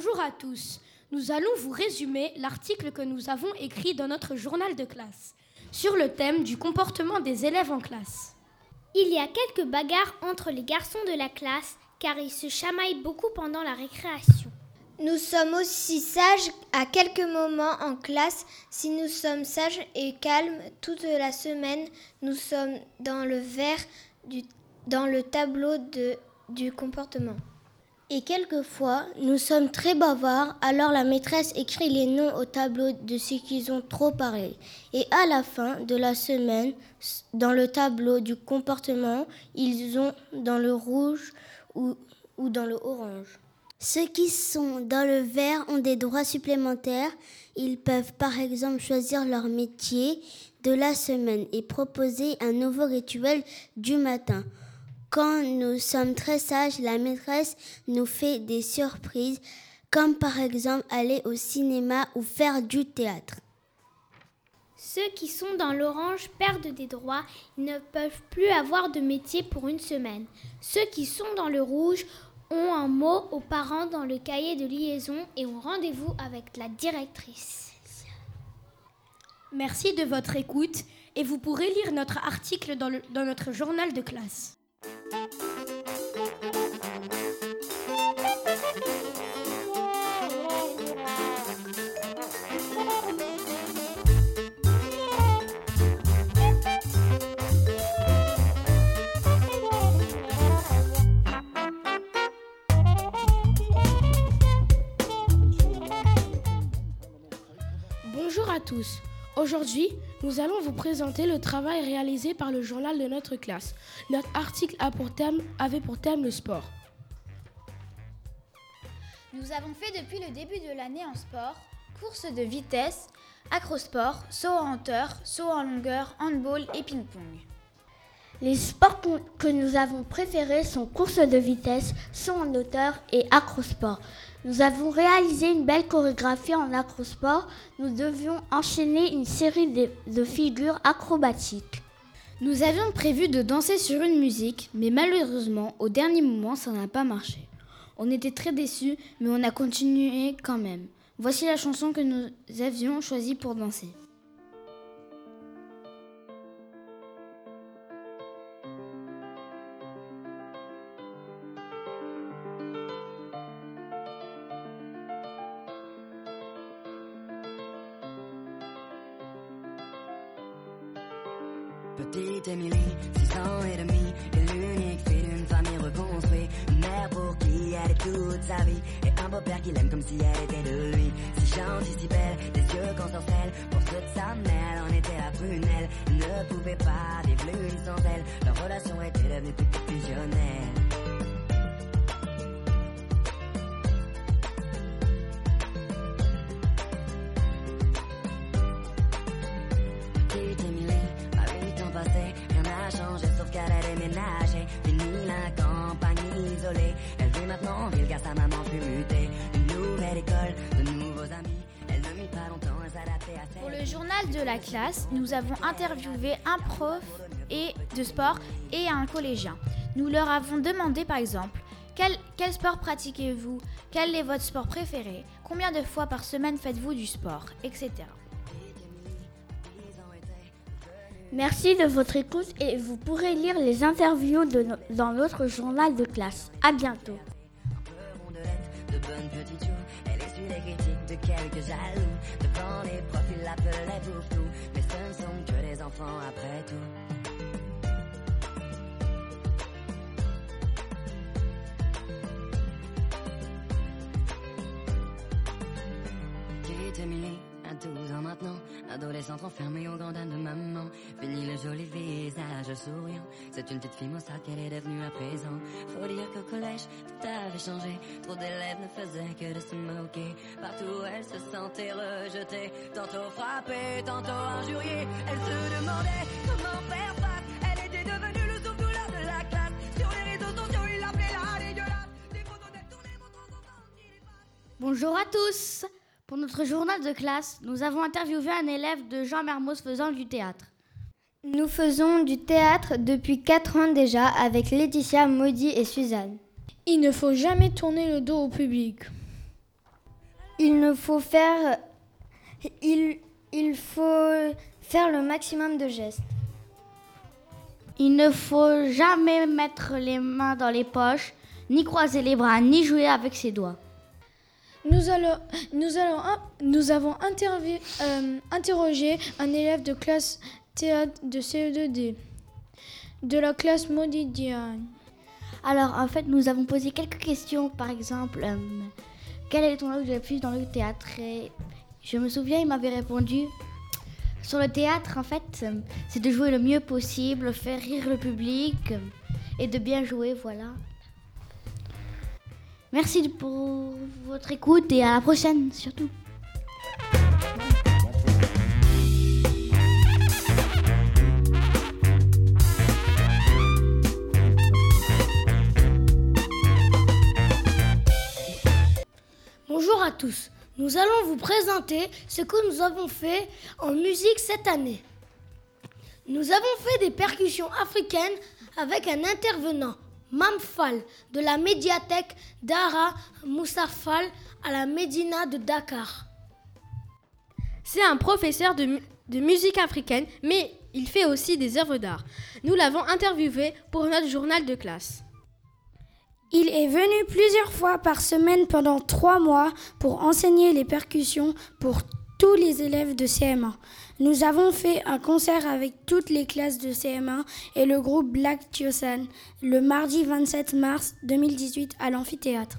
Bonjour à tous. Nous allons vous résumer l'article que nous avons écrit dans notre journal de classe sur le thème du comportement des élèves en classe. Il y a quelques bagarres entre les garçons de la classe car ils se chamaillent beaucoup pendant la récréation. Nous sommes aussi sages à quelques moments en classe. Si nous sommes sages et calmes toute la semaine, nous sommes dans le vert du, dans le tableau de, du comportement. Et quelquefois, nous sommes très bavards, alors la maîtresse écrit les noms au tableau de ceux qui ont trop parlé. Et à la fin de la semaine, dans le tableau du comportement, ils ont dans le rouge ou, ou dans le orange. Ceux qui sont dans le vert ont des droits supplémentaires. Ils peuvent par exemple choisir leur métier de la semaine et proposer un nouveau rituel du matin. Quand nous sommes très sages, la maîtresse nous fait des surprises, comme par exemple aller au cinéma ou faire du théâtre. Ceux qui sont dans l'orange perdent des droits, ils ne peuvent plus avoir de métier pour une semaine. Ceux qui sont dans le rouge ont un mot aux parents dans le cahier de liaison et ont rendez-vous avec la directrice. Merci de votre écoute et vous pourrez lire notre article dans, le, dans notre journal de classe. Tous. Aujourd'hui, nous allons vous présenter le travail réalisé par le journal de notre classe. Notre article a pour thème, avait pour thème le sport. Nous avons fait depuis le début de l'année en sport course de vitesse, acrosport, saut en hauteur, saut en longueur, handball et ping-pong. Les sports que nous avons préférés sont course de vitesse, saut en hauteur et acrosport. Nous avons réalisé une belle chorégraphie en acrosport. Nous devions enchaîner une série de, de, figures acrobatiques. Nous avions prévu de danser sur une musique, mais malheureusement, au dernier moment, ça n'a pas marché. On était très déçus, mais on a continué quand même. Voici la chanson que nous avions choisie pour danser. Petite Émilie, six ans et demi, et l'unique fille d'une famille reconstruite. Une mère pour qui elle est toute sa vie, et un beau-père qui l'aime comme si elle était de lui. Si gentille, si belle, des yeux qu'on sorcelle, pour toute sa mère, en était la prunelle. Elle ne pouvait pas vivre l'une sans elle, leur relation était devenue plus fusionnelle. Qu'elle a déménagé. Fini la campagne isolée, elle vit maintenant en ville car sa maman fut mutée. Une nouvelle école, de nouveaux amis, elle ne mit pas longtemps à s'adapter à celle. Pour le journal de la classe, nous avons interviewé un prof et de sport et un collégien. Nous leur avons demandé par exemple quel, quel sport pratiquez-vous? Quel est votre sport préféré? Combien de fois par semaine faites-vous du sport? Etc. Merci de votre écoute et vous pourrez lire les interviews dans notre journal de classe. À bientôt. À 12 ans maintenant, adolescente enfermée au grand de maman. Fini le joli visage souriant. C'est une petite fille maussade qu'elle est devenue à présent. Faut dire qu'au collège, tout avait changé. Trop d'élèves ne faisaient que de se moquer. Partout, elle se sentait rejetée. Tantôt frappée, tantôt injuriée. Elle se demandait comment faire face. Elle était devenue le souffle-douleur de la classe. Sur les réseaux sociaux, il l'appelait la dégueulasse. Bonjour à tous. Pour notre journal de classe, nous avons interviewé un élève de Jean Mermoz faisant du théâtre. Nous faisons du théâtre depuis 4 ans déjà avec Laetitia, Maudit et Suzanne. Il ne faut jamais tourner le dos au public. il ne faut faire il, il faut faire le maximum de gestes. Il ne faut jamais mettre les mains dans les poches, ni croiser les bras, ni jouer avec ses doigts. Nous, allons, nous, avons euh, interrogé un élève de classe théâtre de CE2D, de la classe modidienne. Alors, en fait, nous avons posé quelques questions. Par exemple, euh, quel est ton plus dans le théâtre? Et Je me souviens, il m'avait répondu sur le théâtre, en fait, c'est de jouer le mieux possible, faire rire le public et de bien jouer, voilà. Merci pour votre écoute et à la prochaine surtout. Bonjour à tous. Nous allons vous présenter ce que nous avons fait en musique cette année. Nous avons fait des percussions africaines avec un intervenant Mamfal de la médiathèque Dara Moussafal à la Médina de Dakar. C'est un professeur de, de, musique africaine, mais il fait aussi des œuvres d'art. Nous l'avons interviewé pour notre journal de classe. Il est venu plusieurs fois par semaine pendant trois mois pour enseigner les percussions pour tous les élèves de CM1. Nous avons fait un concert avec toutes les classes de CM1 et le groupe Black Tiosan le mardi 27 mars 2018 à l'amphithéâtre.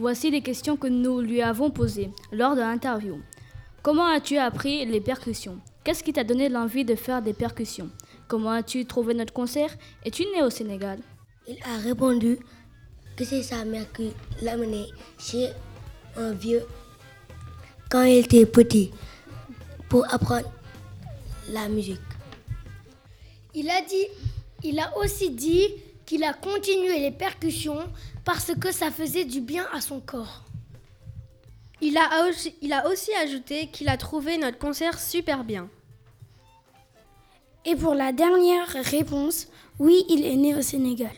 Voici les questions que nous lui avons posées lors de l'interview. Comment as-tu appris les percussions? Qu'est-ce qui t'a donné l'envie de faire des percussions? Comment as-tu trouvé notre concert? Es-tu né au Sénégal? Il a répondu que c'est sa mère qui l'a mené chez un vieux quand il était petit pour apprendre la musique. Il a dit, il a aussi dit qu'il a continué les percussions parce que ça faisait du bien à son corps. Il a aussi, il a aussi ajouté qu'il a trouvé notre concert super bien. Et pour la dernière réponse, oui, il est né au Sénégal.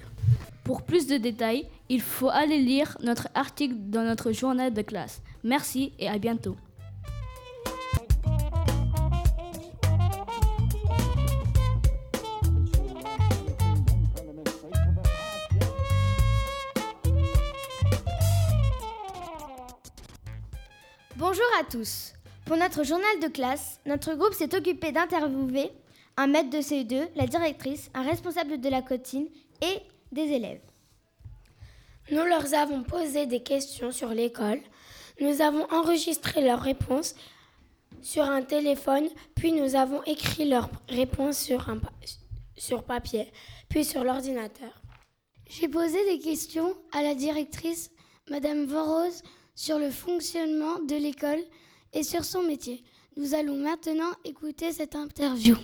Pour plus de détails, il faut aller lire notre article dans notre journal de classe. Merci et à bientôt. Bonjour à tous. Pour notre journal de classe, notre groupe s'est occupé d'interviewer un maître de CE2, la directrice, un responsable de la cantine et des élèves. Nous leur avons posé des questions sur l'école. Nous avons enregistré leurs réponses sur un téléphone, puis nous avons écrit leurs réponses sur, un, sur papier, puis sur l'ordinateur. J'ai posé des questions à la directrice, Madame Vorose, sur le fonctionnement de l'école et sur son métier. Nous allons maintenant écouter cette interview.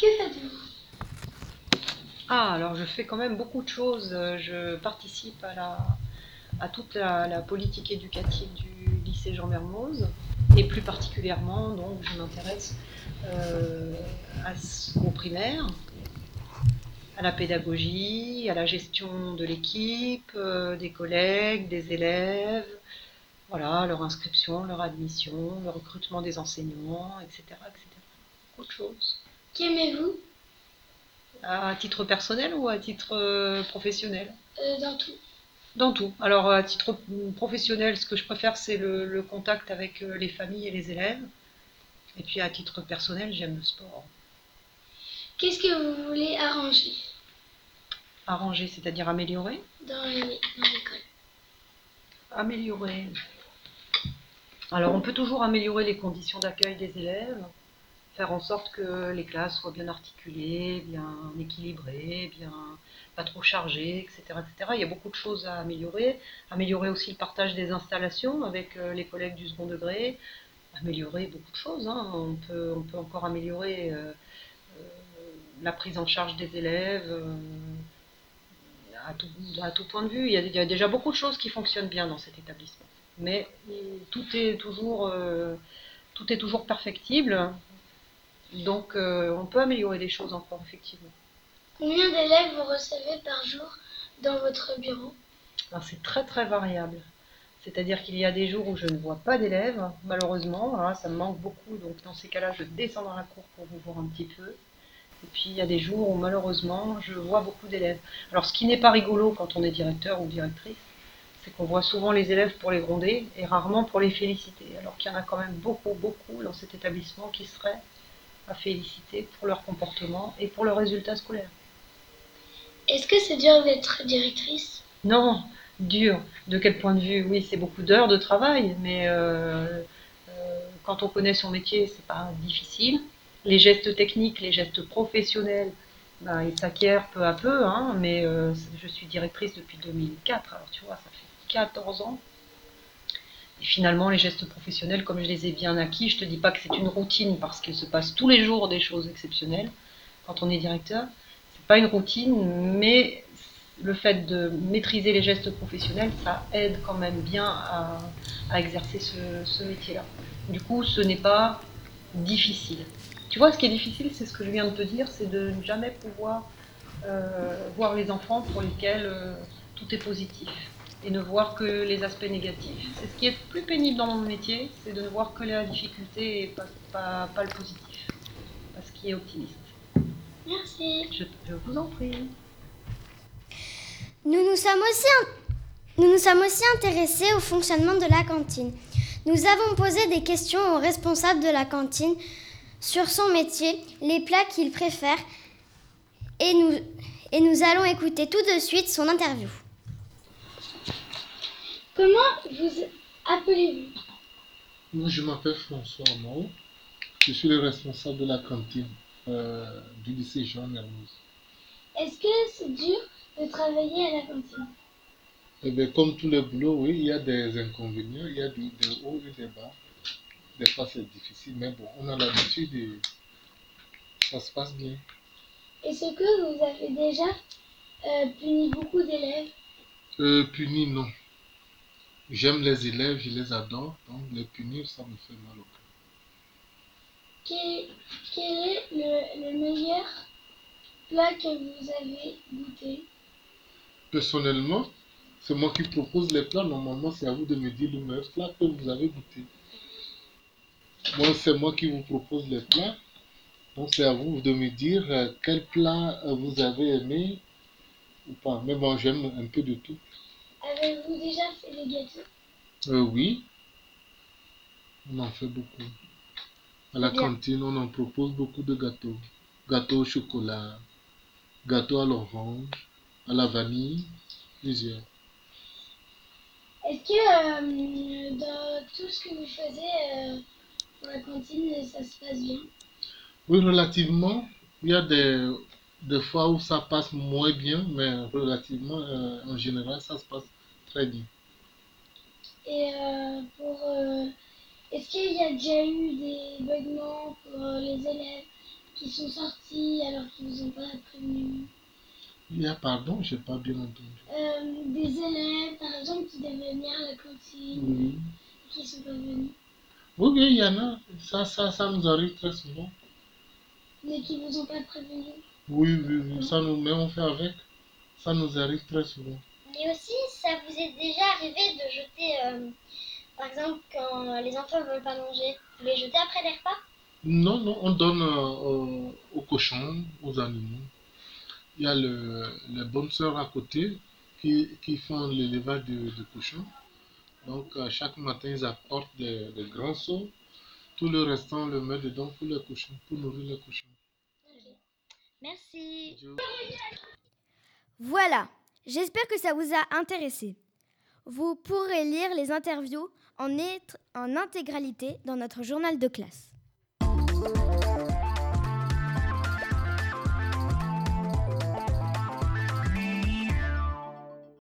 Que faites-vous Ah, alors je fais quand même beaucoup de choses. Je participe à, la, à toute la, politique éducative du lycée Jean Mermoz et plus particulièrement, donc, je m'intéresse euh, au primaire, à la pédagogie, à la gestion de l'équipe, euh, des collègues, des élèves, voilà, leur inscription, leur admission, le recrutement des enseignants, etc. etc. Autre chose. Qu'aimez-vous? À titre personnel ou à titre euh, professionnel? Dans tout. Dans tout. Alors, à titre professionnel, ce que je préfère, c'est le, contact avec les familles et les élèves. Et puis, à titre personnel, j'aime le sport. Qu'est-ce que vous voulez arranger? Arranger, c'est-à-dire améliorer? Dans l'école. Améliorer. Alors, on peut toujours améliorer les conditions d'accueil des élèves, faire en sorte que les classes soient bien articulées, bien équilibrées, bien pas trop chargées, etc., etc. Il y a beaucoup de choses à améliorer. Améliorer aussi le partage des installations avec euh, les collègues du second degré. Améliorer beaucoup de choses. Hein. On, peut, on peut encore améliorer euh, euh, la prise en charge des élèves. à, tout, point de vue, il y, a, déjà beaucoup de choses qui fonctionnent bien dans cet établissement. Mais tout est toujours, tout est toujours perfectible. Donc on peut améliorer des choses encore, effectivement. Combien d'élèves vous recevez par jour dans votre bureau? C'est très très variable. C'est-à-dire qu'il y a des jours où je ne vois pas d'élèves, malheureusement, hein, ça me manque beaucoup, donc dans ces cas-là, je descends dans la cour pour vous voir un petit peu. Et puis il y a des jours où malheureusement, je vois beaucoup d'élèves. Alors ce qui n'est pas rigolo quand on est directeur ou directrice, c'est qu'on voit souvent les élèves pour les gronder et rarement pour les féliciter. Alors qu'il y en a quand même beaucoup, beaucoup dans cet établissement qui seraient à féliciter pour leur comportement et pour leurs résultats scolaires. Est-ce que c'est dur d'être directrice? Non, dur. De quel point de vue? Oui, c'est beaucoup d'heures de travail, mais euh, euh, quand on connaît son métier, c'est pas difficile. Les gestes techniques, les gestes professionnels, ben, ils s'acquièrent peu à peu, hein, mais euh, je suis directrice depuis 2004, alors tu vois, ça fait 14 ans. Et finalement, les gestes professionnels, comme je les ai bien acquis, je te dis pas que c'est une routine parce qu'il se passe tous les jours des choses exceptionnelles quand on est directeur pas une routine, mais le fait de maîtriser les gestes professionnels, ça aide quand même bien à, exercer ce, métier-là. Du coup, ce n'est pas difficile. Tu vois, ce qui est difficile, c'est ce que je viens de te dire, c'est de ne jamais pouvoir euh, voir les enfants pour lesquels euh, tout est positif et ne voir que les aspects négatifs. C'est ce qui est plus pénible dans mon métier, c'est de ne voir que la difficulté et pas, pas, pas le positif, parce qu'il est optimiste. Merci. Je, vous en prie. Nous nous, sommes aussi, nous nous sommes aussi intéressés au fonctionnement de la cantine. Nous avons posé des questions au responsable de la cantine sur son métier, les plats qu'il préfère, et nous, et nous allons écouter tout de suite son interview. Comment vous appelez-vous? Je m'appelle François Amand. Je suis le responsable de la cantine. Euh, du lycée Jean Mermoz. Est-ce que c'est dur de travailler à la cantine? Eh bien, Comme tous les boulots, oui, il y a des inconvénients, il y a des, hauts et des bas. Des fois, c'est difficile, mais bon, on a l'habitude et ça se passe bien. Est-ce que vous avez déjà euh, puni beaucoup d'élèves? Euh, Puni, non. J'aime les élèves, je les adore, donc les punir, ça me fait mal au cœur. Quel, est le, meilleur plat que vous avez goûté? Personnellement, c'est moi qui propose les plats. Normalement, c'est à vous de me dire le meilleur plat que vous avez goûté. Moi, c'est moi qui vous propose les plats. Donc, c'est à vous de me dire euh, quel plat euh, vous avez aimé ou pas. Mais bon, j'aime un peu de tout. Avez-vous déjà fait des gâteaux euh, Oui. On en fait beaucoup. À la cantine, on en propose beaucoup de gâteaux. Gâteaux au chocolat, gâteaux à l'orange, à la vanille, plusieurs. Est-ce que euh, dans tout ce que vous faisiez euh, pour la cantine, ça se passe bien? Oui, relativement. Il y a des, des fois où ça passe moins bien, mais relativement, euh, en général, ça se passe très bien. Et pour est-ce qu'il y a déjà eu des bugments pour euh, les élèves qui sont sortis alors qu'ils ne vous ont pas prévenu Il y a, pardon, je n'ai pas bien entendu. Euh, des élèves, par exemple, qui devaient venir à la cantine, oui. qui ne sont pas venus. Oui, oui, il y en a. Ça, ça, ça nous arrive très souvent. Mais qui ne vous ont pas prévenu? Oui, oui, oui. Ça nous met, on fait avec. Ça nous arrive très souvent. Mais aussi, ça vous est déjà arrivé de jeter euh, par exemple, quand les enfants ne veulent pas manger, vous les jetez après les repas? Non, non, on donne euh, aux cochons, aux animaux. il y a le, les bonnes sœurs à côté qui, qui font l'élevage de, de cochons. Donc, euh, chaque matin, ils apportent des, des grands seaux. Tout le restant, on le met dedans pour les cochons, pour nourrir les cochons. Merci. Voilà, j'espère que ça vous a intéressé. Vous pourrez lire les interviews en, être- en intégralité dans notre journal de classe.